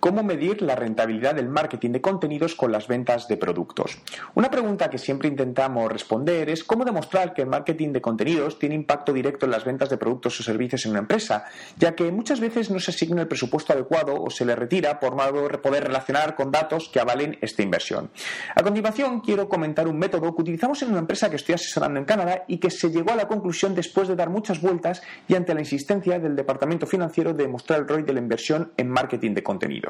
¿Cómo medir la rentabilidad del marketing de contenidos con las ventas de productos? Una pregunta que siempre intentamos responder es cómo demostrar que el marketing de contenidos tiene impacto directo en las ventas de productos o servicios en una empresa, ya que muchas veces no se asigna el presupuesto adecuado o se le retira por no poder relacionar con datos que avalen esta inversión. A continuación, quiero comentar un método que utilizamos en una empresa que estoy asesorando en Canadá y que se llegó a la conclusión después de dar muchas vueltas y ante la insistencia del departamento financiero de demostrar el ROI de la inversión en marketing de contenidos.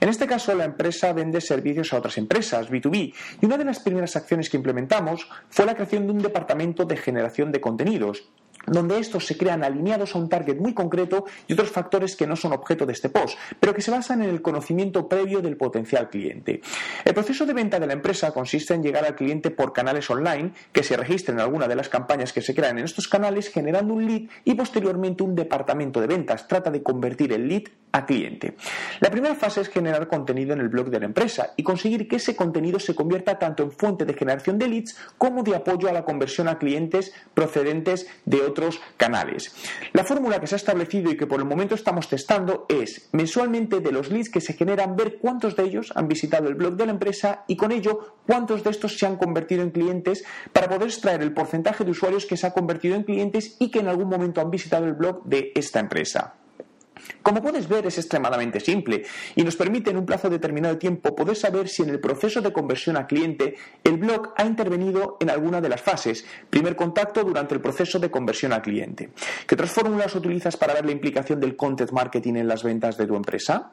En este caso, la empresa vende servicios a otras empresas, B2B, y una de las primeras acciones que implementamos fue la creación de un departamento de generación de contenidos donde estos se crean alineados a un target muy concreto y otros factores que no son objeto de este post, pero que se basan en el conocimiento previo del potencial cliente. El proceso de venta de la empresa consiste en llegar al cliente por canales online que se registren en alguna de las campañas que se crean en estos canales generando un lead y posteriormente un departamento de ventas trata de convertir el lead a cliente. La primera fase es generar contenido en el blog de la empresa y conseguir que ese contenido se convierta tanto en fuente de generación de leads como de apoyo a la conversión a clientes procedentes de otros canales. La fórmula que se ha establecido y que por el momento estamos testando es mensualmente de los leads que se generan ver cuántos de ellos han visitado el blog de la empresa y con ello cuántos de estos se han convertido en clientes para poder extraer el porcentaje de usuarios que se ha convertido en clientes y que en algún momento han visitado el blog de esta empresa. Como puedes ver, es extremadamente simple y nos permite en un plazo determinado de tiempo poder saber si en el proceso de conversión a cliente el blog ha intervenido en alguna de las fases. Primer contacto durante el proceso de conversión a cliente. ¿Qué otras fórmulas utilizas para ver la implicación del content marketing en las ventas de tu empresa?